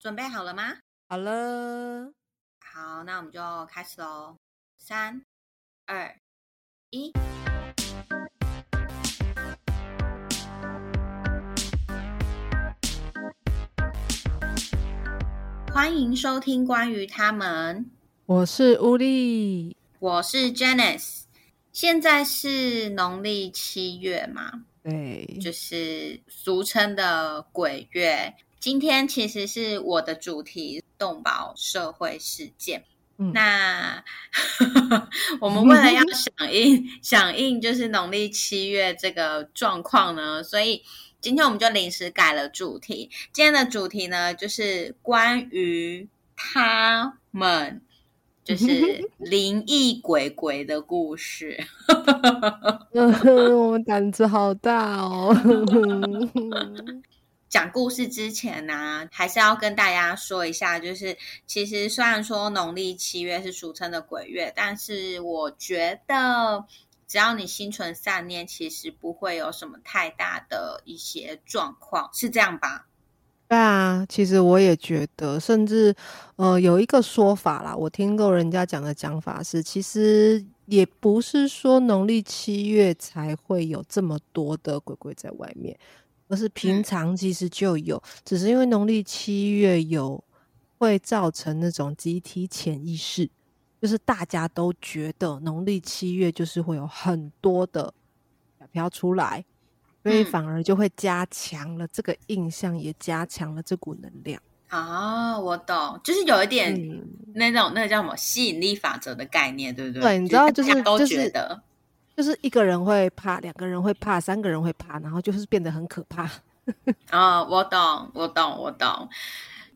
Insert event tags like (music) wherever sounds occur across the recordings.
准备好了吗？好了，好，那我们就开始喽。三、二、一，欢迎收听关于他们。我是乌力，我是 Janice。现在是农历七月嘛，对，就是俗称的鬼月。今天其实是我的主题——动保社会事件。嗯那 (laughs) 我们为了要响应 (laughs) 响应，就是农历七月这个状况呢，所以今天我们就临时改了主题。今天的主题呢，就是关于他们，就是 (laughs) 灵异鬼鬼的故事。我们胆子好大哦。讲故事之前呢、还是要跟大家说一下，就是其实虽然说农历七月是俗称的鬼月，但是我觉得只要你心存善念，其实不会有什么太大的一些状况，是这样吧？对啊，其实我也觉得，甚至呃有一个说法啦，我听过人家讲的讲法是，其实也不是说农历七月才会有这么多的鬼鬼在外面，而是平嗯常其实就有，只是因为农历七月有会造成那种集体潜意识，就是大家都觉得农历七月就是会有很多的小飘出来，所以嗯反而就会加强了这个印象，也加强了这股能量。哦，我懂，就是有一点嗯，那种那个叫什么吸引力法则的概念，对不对？对，你知道，就是就是觉得，就是一个人会怕，两个人会怕，三个人会怕，然后就是变得很可怕。(laughs) 哦，我懂，我懂，我懂。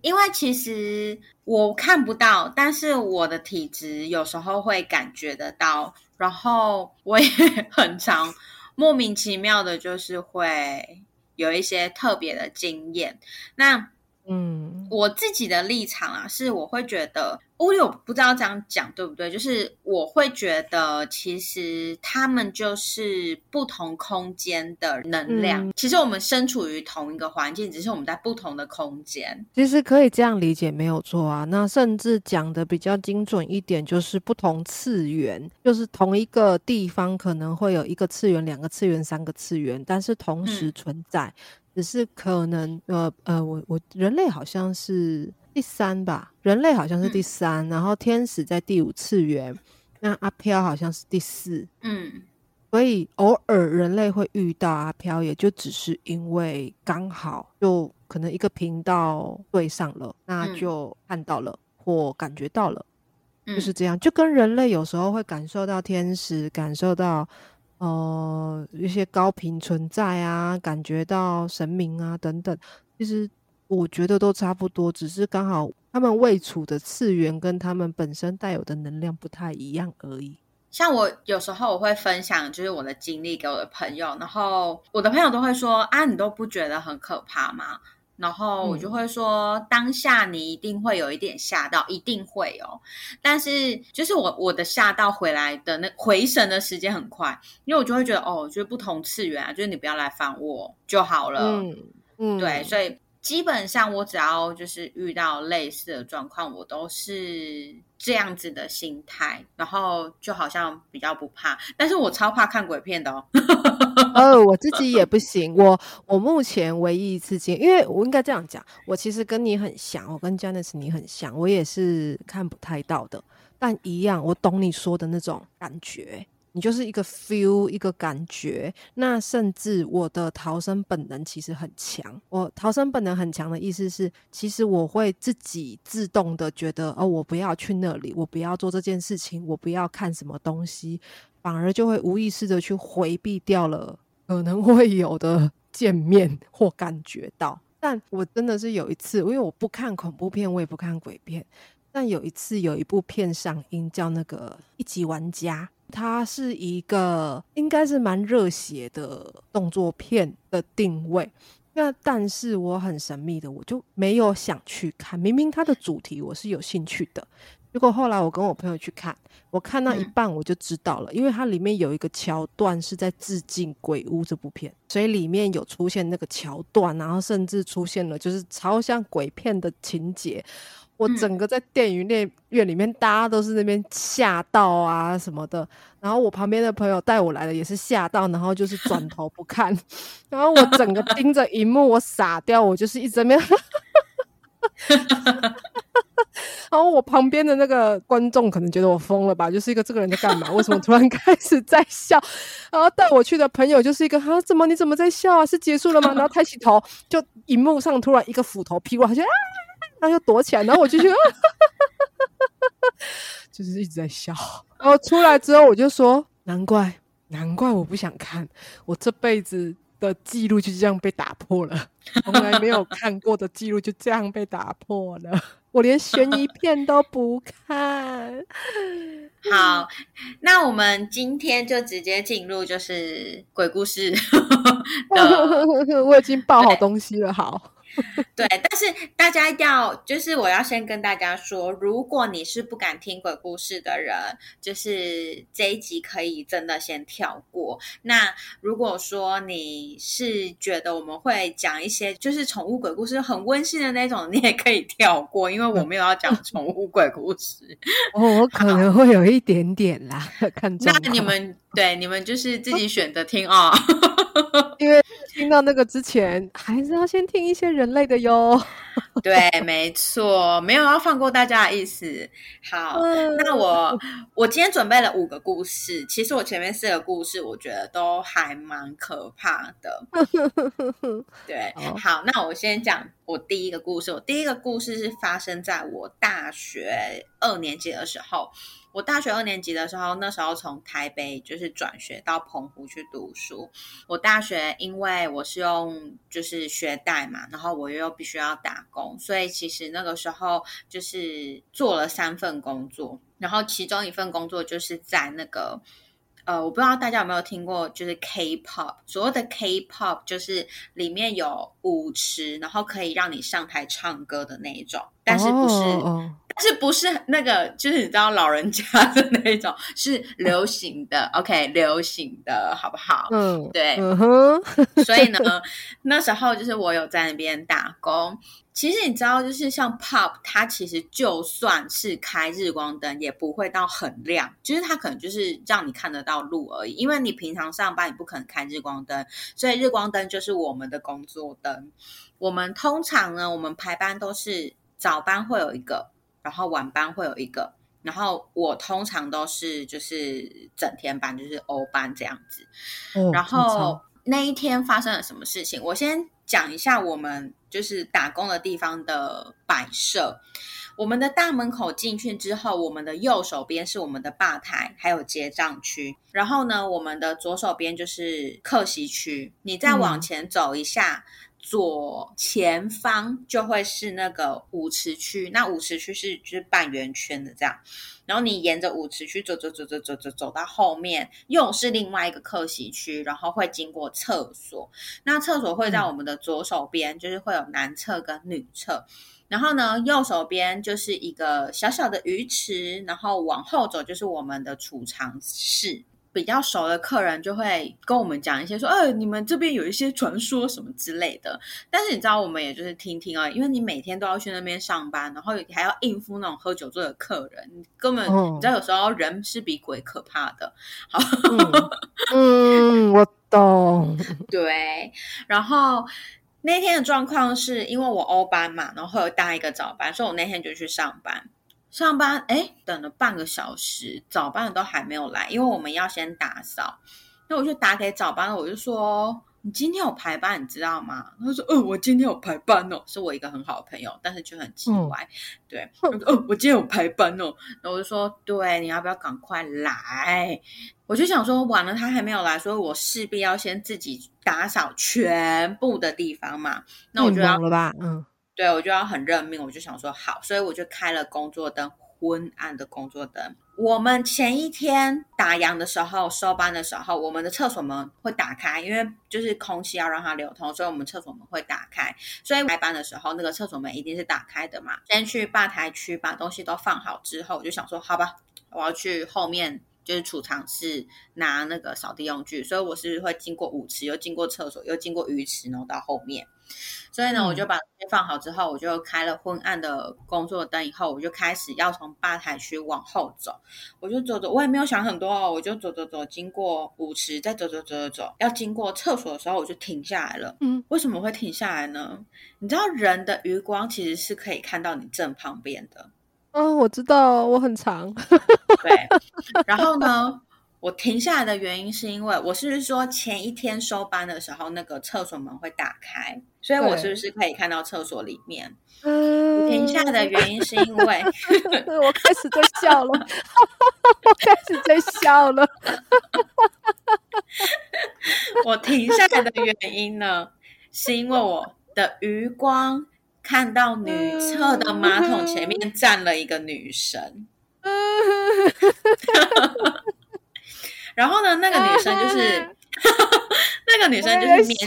因为其实我看不到，但是我的体质有时候会感觉得到，然后我也很常莫名其妙的，就是会有一些特别的经验。那嗯，我自己的立场啊，是我会觉得，我有不知道这样讲对不对？就是我会觉得，其实他们就是不同空间的能量。嗯其实我们身处于同一个环境，只是我们在不同的空间。其实可以这样理解，没有错啊。那甚至讲的比较精准一点，就是不同次元，就是同一个地方可能会有一个次元、两个次元、三个次元，但是同时嗯存在，只是可能呃呃，我我人类好像是第三吧，人类好像是第嗯三，然后天使在第五次元，那阿飘好像是第四。嗯所以偶尔人类会遇到阿飘，也就只是因为刚好就可能一个频道对上了，那嗯就看到了或感觉到了，嗯，就是这样。就跟人类有时候会感受到天使，感受到呃一些高频存在啊，感觉到神明啊等等，其实我觉得都差不多，只是刚好他们位处的次元跟他们本身带有的能量不太一样而已。像我有时候我会分享，就是我的经历给我的朋友，然后我的朋友都会说啊，你都不觉得很可怕吗？然后我就嗯会说，当下你一定会有一点吓到，一定会哦。但是就是我我的吓到回来的那回神的时间很快，因为我就会觉得哦，就是不同次元啊，就是你不要来烦我就好了。嗯嗯，对，所以基本上我只要就是遇到类似的状况，我都是这样子的心态，然后就好像比较不怕，但是我超怕看鬼片的哦。呃，我自己也 (laughs) 不行。我我目前唯一一次经，因为我应该这样讲，我其实跟你很像，我跟 Janice 你很像，我也是看不太到的，但一样，我懂你说的那种感觉。你就是一个 feel，一个感觉。那甚至我的逃生本能其实很强。我逃生本能很强的意思是，其实我会自己自动的觉得，哦，我不要去那里，我不要做这件事情，我不要看什么东西，反而就会无意识的去回避掉了可能会有的 (laughs) 见面或感觉到。但我真的是有一次，因为我不看恐怖片，我也不看鬼片。但有一次有一部片上映，叫那个《一级玩家》，它是一个应该是蛮热血的动作片的定位。那但是我很神秘的，我就没有想去看。明明它的主题我是有兴趣的，结果后来我跟我朋友去看，我看到一半我就知道了，因为它里面有一个桥段是在致敬《鬼屋》这部片，所以里面有出现那个桥段，然后甚至出现了就是超像鬼片的情节。我整个在电影院院里面，大家都是那边吓到啊什么的。然后我旁边的朋友带我来的也是吓到，然后就是转 (laughs) 头不看。然后我整个盯着荧幕，我傻掉，我就是一直在那边。(laughs) (laughs) 然后我旁边的那个观众可能觉得我疯了吧，就是一个这个人在干嘛？为什么突然开始在笑？然后带我去的朋友就是一个啊，怎么你怎么在笑啊？是结束了吗？然后抬起头，就荧幕上突然一个斧头劈过，他就啊。然后又躲起来，然后我就觉得，(laughs) 就是一直在笑。然后出来之后，我就说：难怪，难怪我不想看，我这辈子的记录就这样被打破了，从来没有看过的记录就这样被打破了。我连悬疑片都不看。(laughs) 好，那我们今天就直接进入就是鬼故事。(laughs) 我已经爆好东西了，好。(laughs) 对，但是大家要，就是我要先跟大家说，如果你是不敢听鬼故事的人，就是这一集可以真的先跳过。那如果说你是觉得我们会讲一些就是宠物鬼故事很温馨的那种，你也可以跳过，因为我没有要讲宠物鬼故事。哦，我可能会有一点点啦，(laughs) 看那你们对你们就是自己选择听哦。(laughs) 因为听到那个之前，还是要先听一些人类的哟。(laughs) 对，没错，没有要放过大家的意思。好，那我我今天准备了五个故事，其实我前面四个故事，我觉得都还蛮可怕的。(laughs) 对，好，那我先讲我第一个故事。我第一个故事是发生在我大学二年级的时候。我大学二年级的时候，那时候从台北就是转学到澎湖去读书。我大学因为我是用就是学贷嘛，然后我又必须要打工，所以其实那个时候就是做了三份工作。然后其中一份工作就是在那个呃，我不知道大家有没有听过，就是 K-pop。所谓的 K-pop 就是里面有舞池，然后可以让你上台唱歌的那一种，但是不是。是不是那个？就是你知道老人家的那种，是流行的。OK，流行的好不好？嗯，对。所以呢，那时候就是我有在那边打工。其实你知道，就是像 Pop，它其实就算是开日光灯，也不会到很亮。就是它可能就是让你看得到路而已。因为你平常上班，你不可能开日光灯，所以日光灯就是我们的工作灯。我们通常呢，我们排班都是早班会有一个。然后晚班会有一个，然后我通常都是就是整天班，就是欧班这样子。然后那一天发生了什么事情？我先讲一下我们就是打工的地方的摆设。我们的大门口进去之后，我们的右手边是我们的吧台，还有结账区。然后呢，我们的左手边就是客席区。你再往前走一下。左前方就会是那个舞池区，那舞池区是就是半圆圈的这样，然后你沿着舞池区走走走走走走走到后面，又是另外一个客席区，然后会经过厕所，那厕所会在我们的左手边，就是会有男厕跟女厕，然后呢右手边就是一个小小的鱼池，然后往后走就是我们的储藏室。比较熟的客人就会跟我们讲一些说，呃，你们这边有一些传说什么之类的。但是你知道，我们也就是听听啊，因为你每天都要去那边上班，然后还要应付那种喝酒醉的客人，根本你知道，有时候人是比鬼可怕的。好，(laughs) 嗯，我懂。对，然后那天的状况是因为我欧班嘛，然后会有搭一个早班，所以我那天就去上班。上班哎，等了半个小时，早班的都还没有来，因为我们要先打扫。那我就打给早班的，我就说：“你今天有排班，你知道吗？”他说：“嗯，我今天有排班哦。”是我一个很好的朋友，但是就很奇怪。对，他说：“哦，我今天有排班哦。”那我就说：“对，你要不要赶快来？”我就想说，完了，他还没有来，所以我势必要先自己打扫全部的地方嘛。那我就要了吧，嗯。对，我就要很认命，我就想说好，所以我就开了工作灯，昏暗的工作灯。我们前一天打烊的时候，收班的时候，我们的厕所门会打开，因为就是空气要让它流通，所以我们厕所门会打开。所以开班的时候，那个厕所门一定是打开的嘛。先去吧台区把东西都放好之后，我就想说，好吧，我要去后面。就是储藏室拿那个扫地用具，所以我是会经过舞池，又经过厕所，又经过鱼池，然后到后面。所以呢，我就把东西放好之后，我就开了昏暗的工作灯，以后我就开始要从吧台区往后走。我就走走，我也没有想很多哦，我就走走走，经过舞池，再走走走走走，要经过厕所的时候，我就停下来了。嗯，为什么会停下来呢？你知道人的余光其实是可以看到你正旁边的。哦，我知道，我很长。(laughs) 对，然后呢，我停下来的原因是因为我是不是说前一天收班的时候，那个厕所门会打开，所以我是不是可以看到厕所里面？嗯，停下来的原因是因为 (laughs) 我开始在笑了，(laughs) 我开始在笑了。(laughs) 我停下来的原因呢，是因为我的余光。看到女厕的马桶前面站了一个女生，然后呢，那个女生就是 (laughs) 那个女生就是面，(laughs)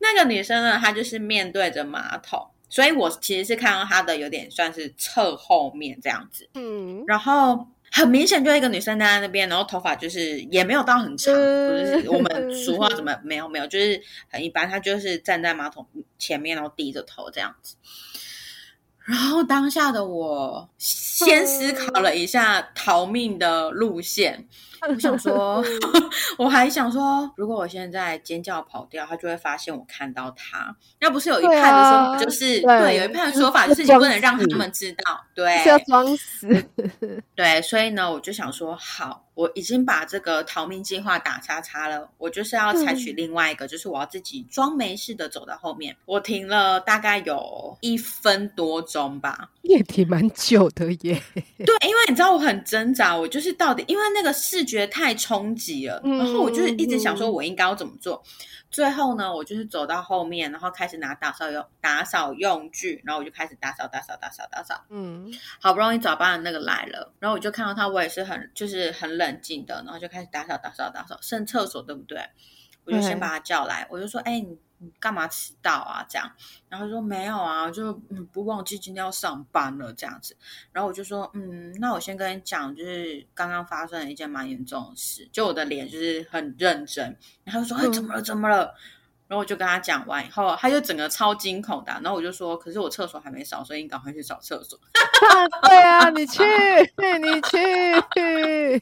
那个女生呢，她就是面对着马桶，所以我其实是看到她的有点算是侧后面这样子，嗯，然后。很明显，就一个女生站在那边，然后头发就是也没有到很长，就是我们俗话怎么没有没有，就是很一般。她就是站在马桶前面，然后低着头这样子。然后当下的我先思考了一下逃命的路线。我想说，(laughs) 我还想说，如果我现在尖叫跑掉，他就会发现我看到他。那不是有一派的说法，就是对，有一派的说法就是你不能让他们知道，对，是要装死。(laughs) 对，所以呢，我就想说，好。我已经把这个逃命计划打叉叉了，我就是要采取另外一个，就是我要自己装没事的走到后面。我停了大概有一分多钟吧，也挺蛮久的耶。对，因为你知道我很挣扎，我就是到底因为那个视觉得太冲击了，然后我就是一直想说我应该要怎么做。最后呢，我就是走到后面，然后开始拿打扫用打扫用具，然后我就开始打扫打扫打扫打扫。嗯，好不容易早班的那个来了，然后我就看到他，我也是很就是很冷静的，然后就开始打扫打扫打扫，剩厕所对不对？我就先把他叫来，我就说：“哎，你。”你干嘛迟到啊？这样，然后说没有啊，就嗯不忘记今天要上班了这样子。然后我就说，嗯，那我先跟你讲，就是刚刚发生了一件蛮严重的事，就我的脸就是很认真。然后说，哎，怎么了？怎么了？然后我就跟他讲完以后，他就整个超惊恐的。然后我就说，可是我厕所还没扫，所以你赶快去扫厕所。(laughs) 对啊，你去，你去，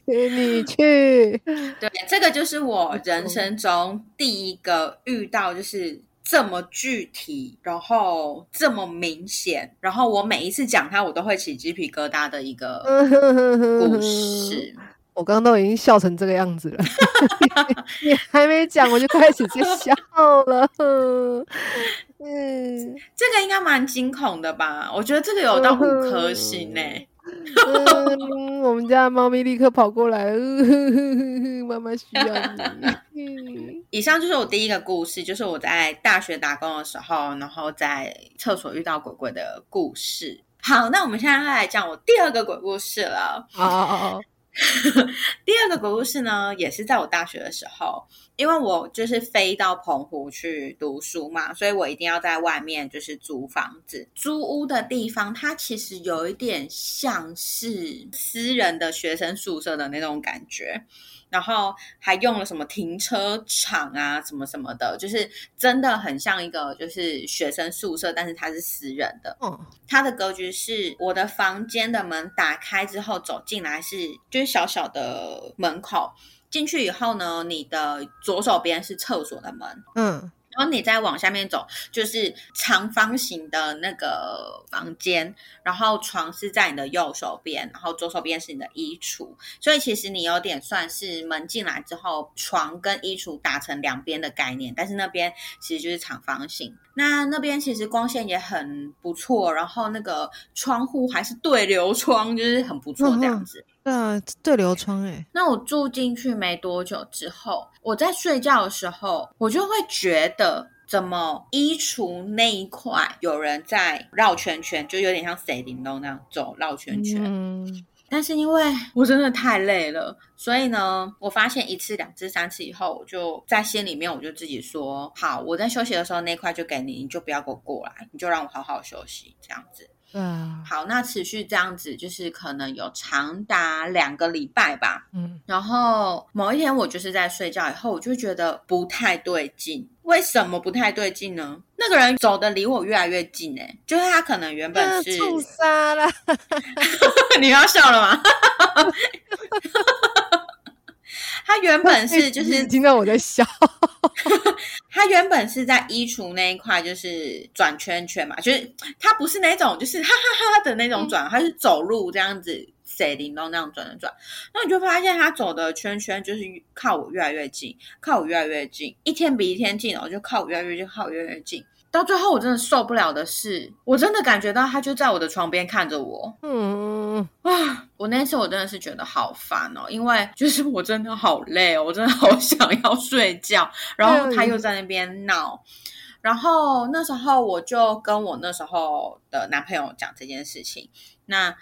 你去。对，这个就是我人生中第一个遇到，就是这么具体，然后这么明显，然后我每一次讲他，我都会起鸡皮疙瘩的一个故事。我刚刚都已经笑成这个样子了，你 (laughs) 还没讲我就开始就笑了。嗯，(laughs) 这个应该蛮惊恐的吧？我觉得这个有到五颗星呢。我们家猫咪立刻跑过来，妈妈需要你。(laughs) 以上就是我第一个故事，就是我在大学打工的时候，然后在厕所遇到鬼鬼的故事。好，那我们现在来讲我第二个鬼故事了。哦哦哦。(laughs) 第二个故事呢，也是在我大学的时候，因为我就是飞到澎湖去读书嘛，所以我一定要在外面就是租房子。租屋的地方，它其实有一点像是私人的学生宿舍的那种感觉。然后还用了什么停车场啊，什么什么的，就是真的很像一个就是学生宿舍，但是它是私人的。嗯，它的格局是我的房间的门打开之后走进来是就是小小的门口，进去以后呢，你的左手边是厕所的门。嗯。然后你再往下面走，就是长方形的那个房间，然后床是在你的右手边，然后左手边是你的衣橱，所以其实你有点算是门进来之后，床跟衣橱打成两边的概念，但是那边其实就是长方形。那那边其实光线也很不错，然后那个窗户还是对流窗，就是很不错这样子。啊，对流窗哎。那我住进去没多久之后，我在睡觉的时候，我就会觉得怎么衣橱那一块有人在绕圈圈，就有点像谁玲珑那样走绕圈圈。嗯，但是因为我真的太累了，所以呢，我发现一次、两次、三次以后，我就在心里面我就自己说：好，我在休息的时候那块就给你，你就不要给我过来，你就让我好好休息，这样子。对啊，好，那持续这样子，就是可能有长达两个礼拜吧。嗯，然后某一天我就是在睡觉以后，我就觉得不太对劲。为什么不太对劲呢？那个人走的离我越来越近、欸，就是他可能原本是，冲杀了，(laughs) 你要笑了吗？(laughs) 他原本是 (laughs) 就是听到我在笑，(laughs) 他原本是在衣橱那一块，就是转圈圈嘛，就是他不是那种就是哈哈哈的那种转，他是走路这样子，谁灵动那样转转转，那你就发现他走的圈圈就是靠我越来越近，靠我越来越近，一天比一天近然后，就靠我越来越近，靠我越来越近。到最后，我真的受不了的是，我真的感觉到他就在我的床边看着我。嗯，啊！我那次我真的是觉得好烦哦，因为就是我真的好累哦，我真的好想要睡觉，然后他又在那边闹，然后那时候我就跟我那时候的男朋友讲这件事情，那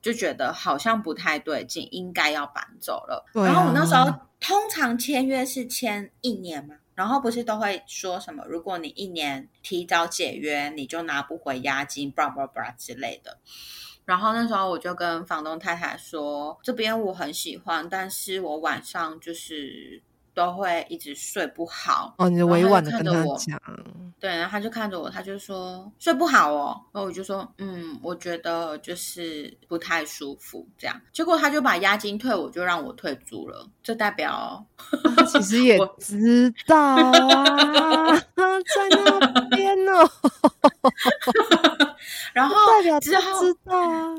就觉得好像不太对劲，应该要搬走了。啊。然后我那时候通常签约是签一年嘛，然后不是都会说什么，如果你一年提早解约，你就拿不回押金，blah blah blah 之类的。然后那时候我就跟房东太太说，这边我很喜欢，但是我晚上就是都会一直睡不好。哦，你就委婉的跟他讲，对，然后他就看着我，他就说睡不好哦，然后我就说嗯，我觉得就是不太舒服这样。结果他就把押金退，我就让我退租了，这代表他其实也 (laughs) 我知道啊，(laughs) 在那边哦，(laughs) 然后代表之后知道啊，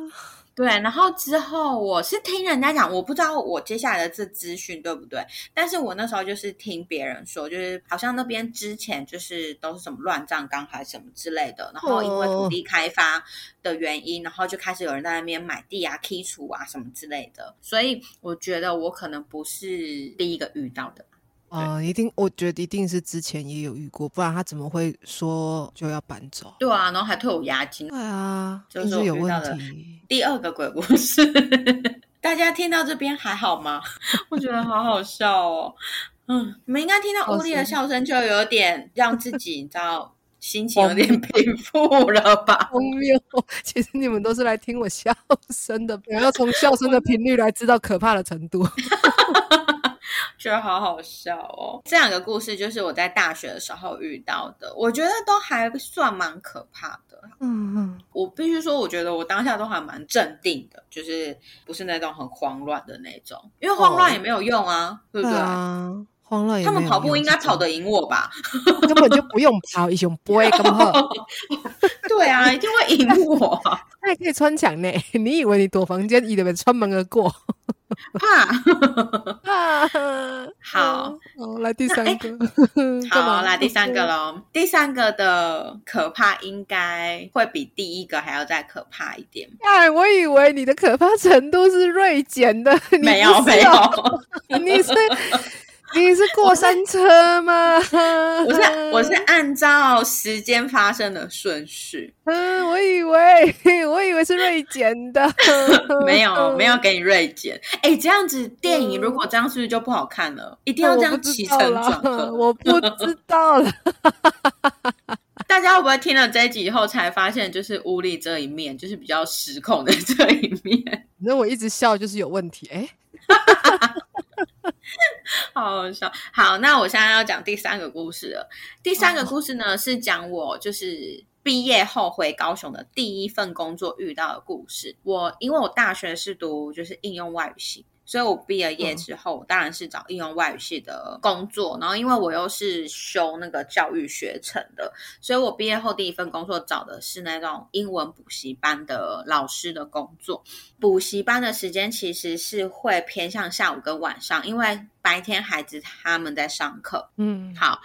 对，然后之后我是听人家讲，我不知道我接下来的这资讯对不对，但是我那时候就是听别人说，就是好像那边之前就是都是什么乱葬岗还是什么之类的，然后因为土地开发的原因，然后就开始有人在那边买地啊、剔除啊什么之类的，所以我觉得我可能不是第一个遇到的。哦，一定，我觉得一定是之前也有遇过，不然他怎么会说就要搬走？对啊，然后还退我押金。对啊，就就是是有问题。第二个鬼故事，(laughs) 大家听到这边还好吗？(laughs) 我觉得好好笑哦。嗯，你们应该听到乌力的笑声，就有点让自己你知道心情有点平复了吧？荒谬！其实你们都是来听我笑声的，我要从笑声的频率来知道可怕的程度。(laughs) 觉得好好笑哦。这两个故事就是我在大学的时候遇到的，我觉得都还算蛮可怕的。嗯嗯，我必须说，我觉得我当下都还蛮镇定的，就是不是那种很慌乱的那种，因为慌乱也没有用啊，对不对？啊，慌乱也他们跑步用应该跑得赢我吧？(laughs) 根本就不用跑，一熊不会根本。(laughs) (laughs) 对啊，一定会赢我，他还可以穿墙呢，你以为你躲房间，以为穿门而过？怕。啊，好，哦，来第三个，干好，嘛来第三个喽。第三个的可怕应该会比第一个还要再可怕一点。哎，我以为你的可怕程度是锐减的，你没有，没有，哦你是你是过山车吗？(laughs) 我是我是按照时间发生的顺序，(laughs) 嗯，我以为我以为是锐减的，(laughs) 没有没有给你锐减。哎，这样子电影如果这样是不是就不好看了？一定要这样起承道啦转合。我不知道了。大家会不会听了这一集以后才发现，就是屋里这一面，就是比较失控的这一面？那我一直笑就是有问题，哎，(laughs) 好好笑。好，那我现在要讲第三个故事了。第三个故事呢，是讲我就是毕业后回高雄的第一份工作遇到的故事。我因为我大学是读就是应用外语系。所以我毕了业之后，我当然是找应用外语系的工作。然后，因为我又是修那个教育学程的，所以我毕业后第一份工作找的是那种英文补习班的老师的工作。补习班的时间其实是会偏向下午跟晚上，因为白天孩子他们在上课。嗯，好，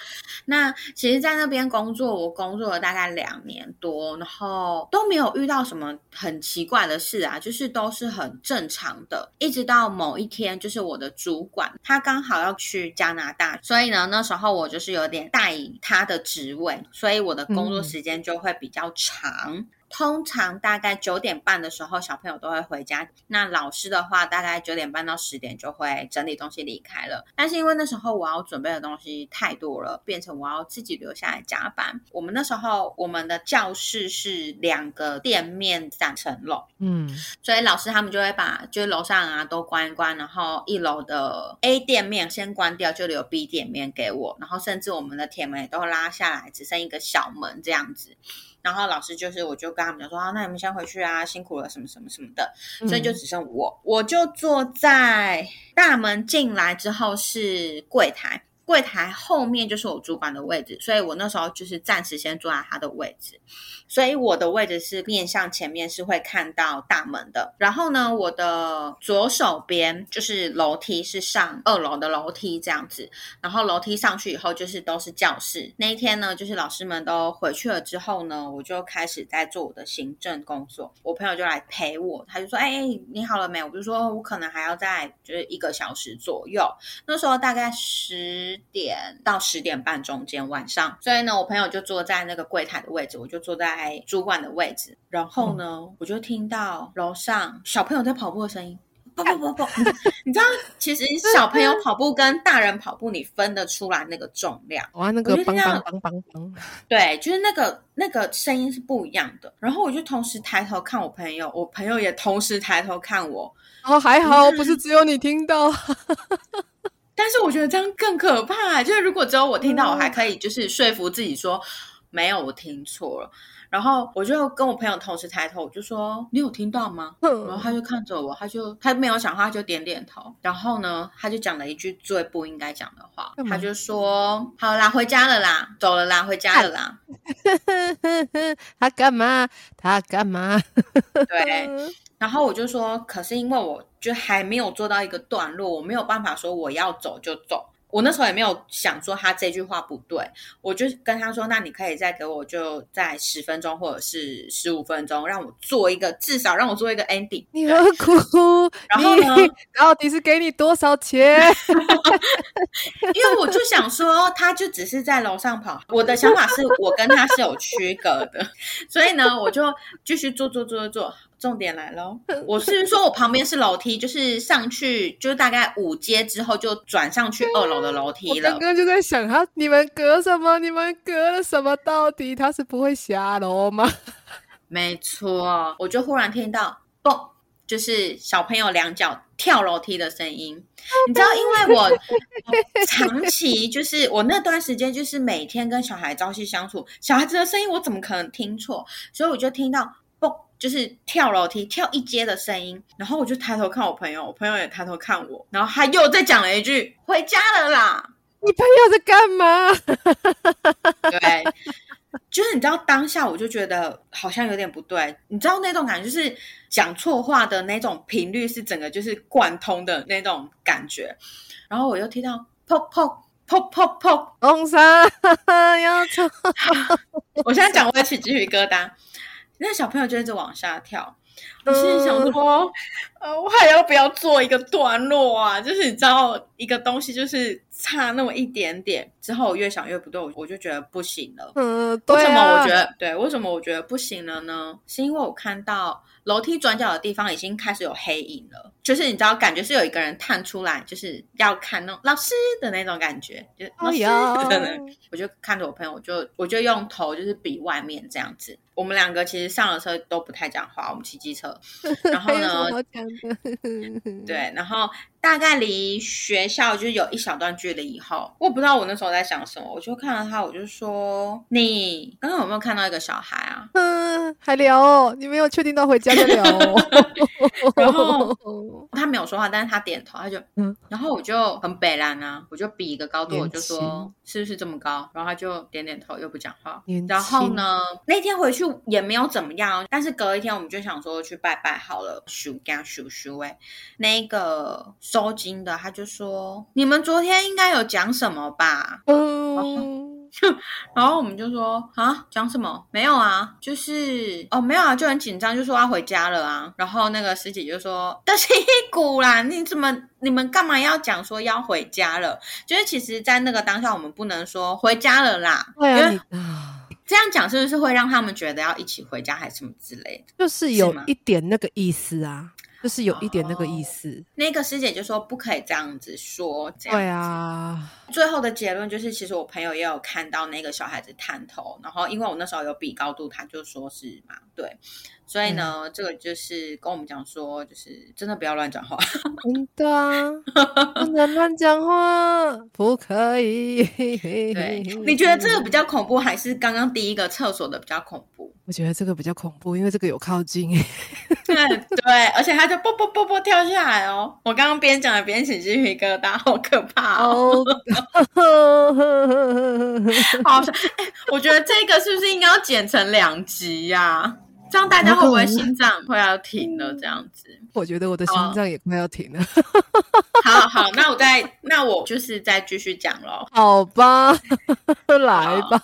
那其实，在那边工作，我工作了大概两年多，然后都没有遇到什么很奇怪的事啊，就是都是很正常的。一直到某某一天，就是我的主管他刚好要去加拿大，所以呢，那时候我就是有点代他的职位，所以我的工作时间就会比较长。通常大概九点半的时候，小朋友都会回家。那老师的话，大概九点半到十点就会整理东西离开了。但是因为那时候我要准备的东西太多了，变成我要自己留下来加班。我们那时候我们的教室是两个店面三层楼，嗯，所以老师他们就会把就是楼上啊都关一关，然后一楼的 A 店面先关掉，就留 B 店面给我。然后甚至我们的铁门也都拉下来，只剩一个小门这样子。然后老师就是，我就跟他们讲说啊，那你们先回去啊，辛苦了，什么什么什么的。所以就只剩我，我就坐在大门进来之后是柜台。柜台后面就是我主管的位置，所以我那时候就是暂时先坐在他的位置，所以我的位置是面向前面，是会看到大门的。然后呢，我的左手边就是楼梯，是上二楼的楼梯这样子。然后楼梯上去以后，就是都是教室。那一天呢，就是老师们都回去了之后呢，我就开始在做我的行政工作。我朋友就来陪我，他就说：“哎，你好了没？”我就说：“我可能还要在就是一个小时左右。”那时候大概十。点到十点半中间晚上，所以呢，我朋友就坐在那个柜台的位置，我就坐在主管的位置。然后呢，我就听到楼上小朋友在跑步的声音，不不不不，(laughs) 你知道，其实 (laughs) 小朋友跑步跟大人跑步，你分得出来那个重量。哇，那个梆梆梆梆梆，(laughs) 对，就是那个那个声音是不一样的。然后我就同时抬头看我朋友，我朋友也同时抬头看我。哦，还好，不是只有你听到。但是我觉得这样更可怕，就是如果只有我听到，我还可以就是说服自己说没有我听错了，然后我就跟我朋友同时抬头，我就说你有听到吗？然后他就看着我，他就他没有讲话，就点点头，然后呢，他就讲了一句最不应该讲的话，他就说好啦，回家了啦，走了啦，回家了啦。(laughs) 他干嘛？他干嘛？对。(laughs) 然后我就说，可是因为我就还没有做到一个段落，我没有办法说我要走就走。我那时候也没有想说他这句话不对，我就跟他说：“那你可以再给我就在十分钟或者是十五分钟，让我做一个至少让我做一个 ending。”你何苦？(laughs) 然后呢？到底是给你多少钱？(laughs) 因为我就想说，他就只是在楼上跑。我的想法是我跟他是有区隔的，所以呢，我就继续做做做做做。重点来喽！(laughs) 我是说，我旁边是楼梯，就是上去，就是大概五阶之后就转上去二楼的楼梯了。我刚刚就在想，他你们隔什么？你们隔了什么？到底他是不会下楼吗？(laughs) 没错，我就忽然听到“嘣”，就是小朋友两脚跳楼梯的声音。你知道，因为我 (laughs) 长期就是我那段时间就是每天跟小孩朝夕相处，小孩子的声音我怎么可能听错？所以我就听到。就是跳楼梯跳一阶的声音，然后我就抬头看我朋友，我朋友也抬头看我，然后他又再讲了一句：“回家了啦。”你朋友在干嘛？(laughs) 对，就是你知道当下我就觉得好像有点不对，你知道那种感觉就是讲错话的那种频率是整个就是贯通的那种感觉，然后我又听到砰砰砰砰砰，红山 (laughs) 要走，我现在讲我起鸡皮疙瘩。那小朋友就一直往下跳，我心里想说，呃，我还要不要做一个段落啊？就是你知道，一个东西就是差那么一点点，之后我越想越不对，我我就觉得不行了。嗯，为什么我觉得对？为什么我觉得不行了呢？是因为我看到。楼梯转角的地方已经开始有黑影了，就是你知道，感觉是有一个人探出来，就是要看那种老师的那种感觉，就老师的。我就看着我朋友，我就我就用头就是比外面这样子。我们两个其实上了车都不太讲话，我们骑机车。(laughs) 然后呢？(laughs) 对，然后大概离学校就有一小段距离以后，我不知道我那时候在想什么，我就看到他，我就说：“你刚刚有没有看到一个小孩啊？”嗯，还聊？你没有确定到回家再聊？(laughs) (laughs) 然后他没有说话，但是他点头，他就嗯，然后我就很北然啊，我就比一个高度，我就说是不是这么高？然后他就点点头，又不讲话。然后呢，那天回去。也没有怎么样，但是隔一天我们就想说去拜拜好了。叔干叔叔哎，那个收金的他就说：“你们昨天应该有讲什么吧？”嗯，(laughs) 然后我们就说啊，讲什么？没有啊，就是哦，没有啊，就很紧张，就说要回家了啊。然后那个师姐就说：“但是一股啦，你怎么你们干嘛要讲说要回家了？就是其实，在那个当下，我们不能说回家了啦，对啊，因为啊，这样讲是不是会让他们觉得要一起回家，还是什么之类的？就是有一点那个意思啊，就是有一点那个意思。那个师姐就说不可以这样子说，这样对啊，最后的结论就是，其实我朋友也有看到那个小孩子探头，然后因为我那时候有比高度，他就说是嘛，对，所以呢，这个就是跟我们讲说，就是真的不要乱讲话。(laughs) 真的啊，不能乱讲话，不可以。对，(laughs) 你觉得这个比较恐怖，还是刚刚第一个厕所的比较恐怖？我觉得这个比较恐怖，因为这个有靠近。(laughs) 对对，而且它就啵啵啵啵跳下来哦。我刚刚边讲的边起鸡皮疙瘩，好可怕哦！哦，好笑，哎，我觉得这个是不是应该要剪成两集呀、这样大家会不会心脏会要停了？这样子。我觉得我的心脏也快要停了。好好，那我再，那我就是再继续讲喽。好吧，(laughs) 来吧。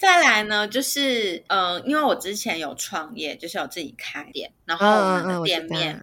再来呢，就是呃，因为我之前有创业，就是有自己开店，然后我们的店面，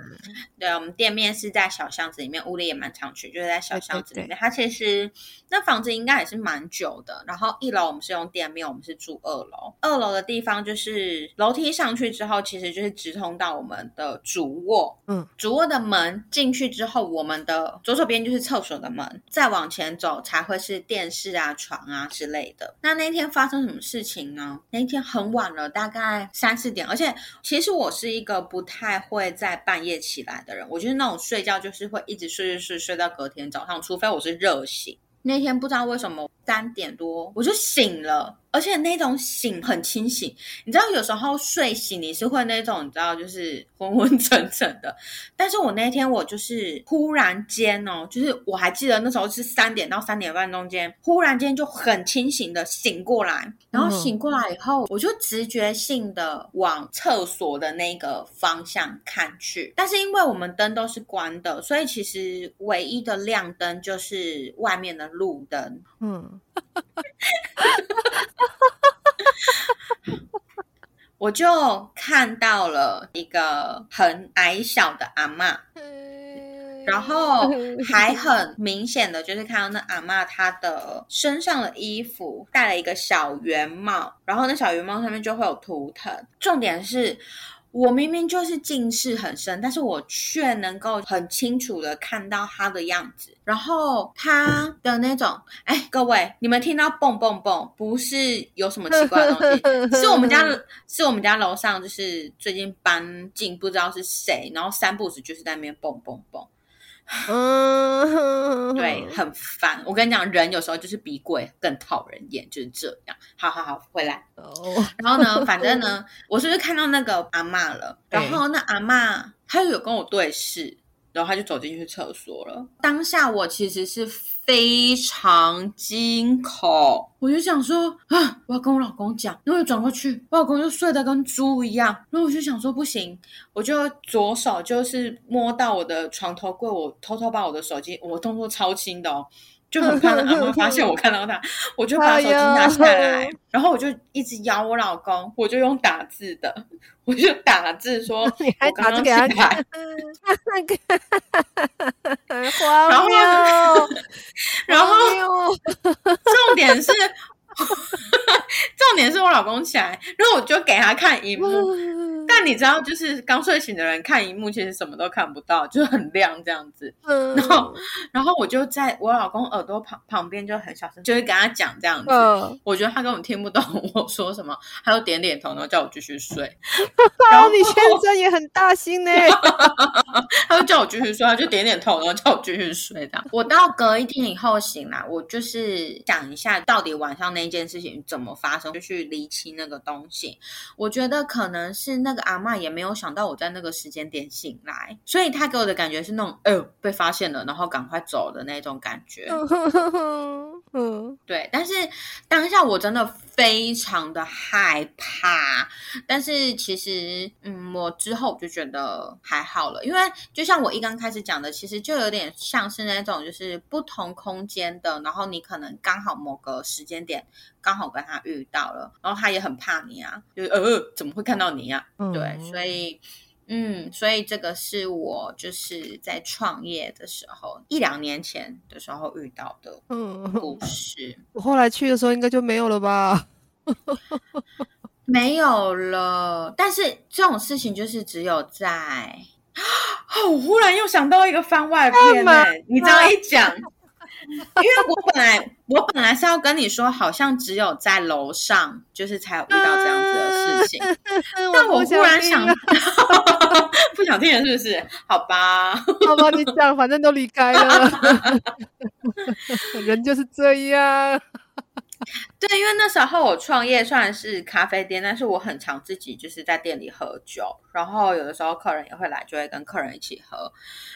对，我们店面是在小巷子里面，屋里也蛮常去，就是在小巷子里面。对对它其实那房子应该也是蛮久的。然后一楼我们是用店面，我们是住二楼。二楼的地方就是楼梯上去之后，其实就是直通到我们的主卧。嗯，主卧的门进去之后，我们的左手边就是厕所的门，再往前走才会是电视啊、床啊之类的。那那天发生什么事情呢？那一天很晚了，大概三四点，而且其实我是一个不太会在半夜起来的人，我就是那种睡觉就是会一直睡睡睡睡到隔天早上，除非我是热醒。那天不知道为什么三点多我就醒了，而且那种醒很清醒。你知道有时候睡醒你是会那种你知道就是昏昏沉沉的，但是我那天我就是忽然间哦，就是我还记得那时候是三点到三点半中间，忽然间就很清醒的醒过来，然后醒过来以后，我就直觉性的往厕所的那个方向看去，但是因为我们灯都是关的，所以其实唯一的亮灯就是外面的路灯。嗯，(laughs) 我就看到了一个很矮小的阿嬷，然后 (laughs) 还很明显的就是看到那阿嬷她的身上的衣服戴了一个小圆帽，然后那小圆帽上面就会有图腾。重点是我明明就是近视很深，但是我却能够很清楚的看到他的样子，然后他的那种，哎，各位，你们听到蹦蹦蹦，不是有什么奇怪的东西，(laughs) 是我们家，是我们家楼上就是最近搬进，不知道是谁，然后三步子就是在那边蹦蹦蹦。嗯，对，(laughs) 很烦。我跟你讲，人有时候就是比鬼更讨人厌，就是这样。好好好，回来。哦，然后呢，(laughs) 反正呢，我是不是看到那个阿嬷了？然后那阿嬷她有跟我对视，然后他就走进去厕所了。当下我其实是非常惊恐，我就想说啊，我要跟我老公讲。然后我转过去，我老公就睡得跟猪一样。然后我就想说不行，我就左手就是摸到我的床头柜，我偷偷把我的手机，我动作超轻的哦。就很怕那阿妈发现我看到他，我就把手机拿下来，(laughs) 然后我就一直咬我老公，我就用打字的，我就打字说，(laughs) 你还我打字给他看，(laughs) 那个荒然后谬，然后重点是，(laughs) 重点是我老公起来，然后我就给他看荧幕，但你知道，就是刚睡醒的人看荧幕，其实什么都看不到，就是很亮这样子。嗯然后，然后我就在我老公耳朵旁旁边就很小声，就会跟他讲这样子。嗯，我觉得他根本听不懂我说什么，他就点点头，然后叫我继续睡。(laughs) 然后你先生也很大心呢，(laughs) 他就叫我继续睡，他就点点头，然后叫我继续睡这样。我到隔一天以后醒来，我就是想一下到底晚上那件事情怎么发生，就去厘清那个东西。我觉得可能是那个阿妈也没有想到我在那个时间点醒来，所以她给我的感觉是那种，哎呦被发现了，然后赶快走的那种感觉。(laughs) 嗯，对，但是当下我真的非常的害怕。但是其实，嗯，我之后就觉得还好了，因为就像我一刚开始讲的，其实就有点像是那种就是不同空间的，然后你可能刚好某个时间点刚好跟他遇到了，然后他也很怕你啊，就呃怎么会看到你呀、嗯对，所以。嗯，所以这个是我就是在创业的时候，一两年前的时候遇到的嗯，故事。(laughs) 我后来去的时候应该就没有了吧？(laughs) 没有了，但是这种事情就是只有在……哦，我忽然又想到一个番外篇你这样一讲，(laughs) 因为我本来我本来是要跟你说，好像只有在楼上就是才有遇到这样子的事情，(laughs) 但我忽然想，(laughs) 不想听了是不是？好吧，(laughs) 好吧，你讲，反正都离开了，人就是这样。(laughs) 对，因为那时候我创业虽然是咖啡店，但是我很常自己就是在店里喝酒，然后有的时候客人也会来，就会跟客人一起喝。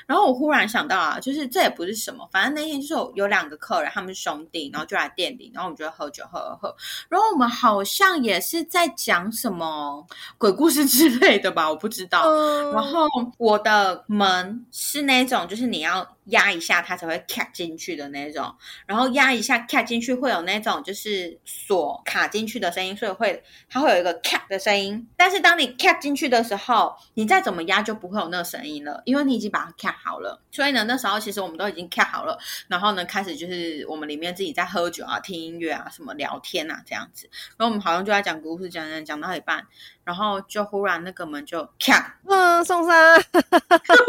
然后我忽然想到啊，就是这也不是什么，反正那天就是有有两个客人，他们是兄弟，然后就来店里，然后我们就会喝酒喝喝喝。然后我们好像也是在讲什么鬼故事之类的吧，我不知道。嗯然后我的门是那种，就是你要压一下它才会卡进去的那种，然后压一下卡进去会有那种就是锁卡进去的声音，所以会它会有一个卡的声音。但是当你卡进去的时候，你再怎么压就不会有那个声音了，因为你已经把它卡好了。所以呢，那时候其实我们都已经卡好了，然后呢开始就是我们里面自己在喝酒啊、听音乐啊、什么聊天啊这样子。然后我们好像就在讲故事，讲讲讲到一半，然后就忽然那个门就卡。嗯，宋山，然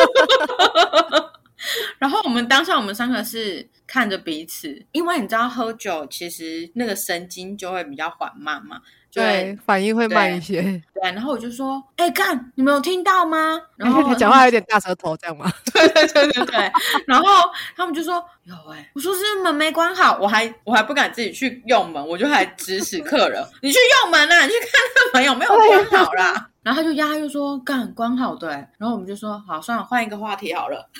后我们三个是看着彼此，因为你知道喝酒其实那个神经就会比较缓慢嘛，就对会，反应会慢一些。对。然后我就说：“哎，干，你们有听到吗？” (laughs) 然后他讲话有点大舌头，这样吗？(laughs) 对对对对对。然后他们就说：“有哎、我说是门没关好，我还我还不敢自己去用门，我就还指使客人：(laughs) “你去用门啊，你去看那门有没有关好啦。”然后他就压，他就说：“干，关好对。”然后我们就说：“好，算了，换一个话题好了。”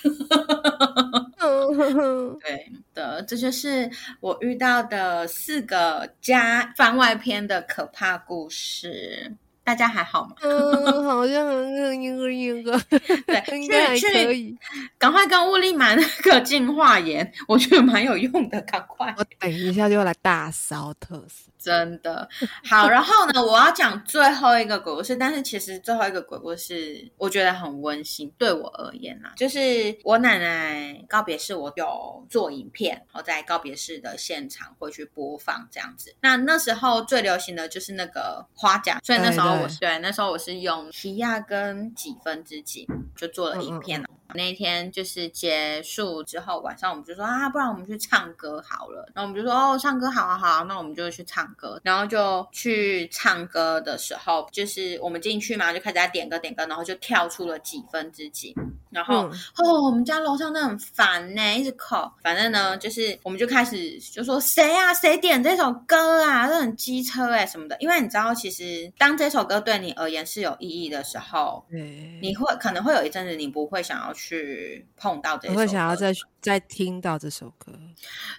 嗯，(laughs) 对的，这就是我遇到的四个加番外篇的可怕故事。大家还好吗？嗯，(laughs) 好像很一个一个，对，(laughs) 应该还可以。赶快跟物力买那个净化盐，我觉得蛮有用的，赶快。我等一下就要来大烧特色。真的好，然后呢，我要讲最后一个鬼故事，但是其实最后一个鬼故事我觉得很温馨，对我而言啦，就是我奶奶告别式，我有做影片，然后在告别式的现场会去播放这样子。那那时候最流行的就是那个花甲，所以那时候我是对那时候我是用提亚跟几分之几就做了影片了。那一天就是结束之后，晚上我们就说啊，不然我们去唱歌好了。然后我们就说哦，唱歌好啊好啊，那我们就去唱然后就去唱歌的时候，就是我们进去嘛，就开始在点歌点歌，然后就跳出了几分之几。然后、嗯哦，我们家楼上那很烦呢、一直扣。反正呢，就是我们就开始就说谁啊，谁点这首歌啊，这很机车哎、什么的。因为你知道，其实当这首歌对你而言是有意义的时候，嗯，你会可能会有一阵子你不会想要去碰到这首歌，我会想要再再听到这首歌。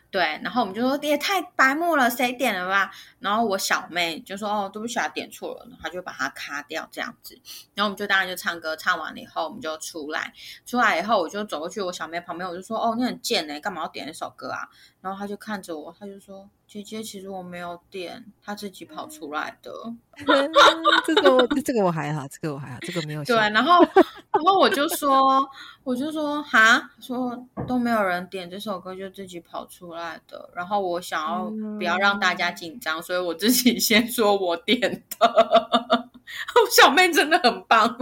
对，然后我们就说也太白目了，谁点了吧？然后我小妹就说哦，对不起，啊点错了，然后她就把它卡掉这样子。然后我们就当然就唱歌，唱完了以后我们就出来，出来以后我就走过去我小妹旁边，我就说哦，你很贱呢、干嘛要点一首歌啊？然后她就看着我，她就说姐姐，其实我没有点，她自己跑出来的。(laughs) 这个我这个我还好，这个我还好，这个没有对，然后然后我就说，我就说哈，说都没有人点这首歌，就自己跑出来的。然后我想要不要让大家紧张，所以我自己先说我点的。(laughs) 我小妹真的很棒。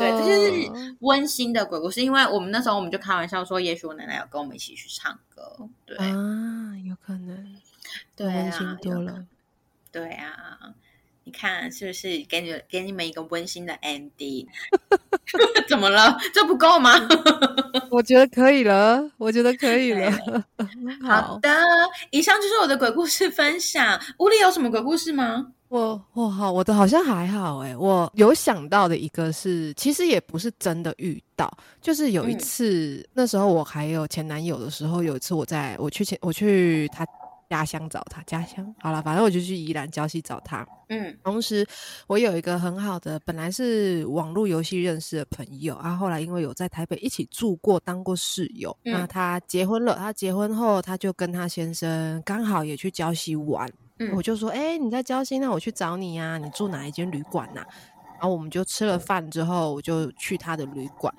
对，这就是嗯温馨的鬼故事，因为我们那时候我们就开玩笑说，也许我奶奶有跟我们一起去唱歌。对，啊，有可能，对温馨啊，多了有可能。对啊，你看是不是给你给你们一个温馨的 ending？(laughs) 怎么了？这不够吗？(laughs) 我觉得可以了，我觉得可以了。(laughs) 好的，以上就是我的鬼故事分享。屋里有什么鬼故事吗？我我好，我的好像还好哎、我有想到的一个是，其实也不是真的遇到，就是有一嗯次，那时候我还有前男友的时候，有一次我在我去前我去他家乡找他。家乡好了，反正我就去宜兰礁溪找他。嗯同时，我有一个很好的，本来是网络游戏认识的朋友啊，后来因为有在台北一起住过，当过室友，嗯那他结婚了，他结婚后他就跟他先生刚好也去礁溪玩，嗯我就说，哎、你在礁溪，那我去找你呀、你住哪一间旅馆呐、然后我们就吃了饭之后，我就去他的旅馆，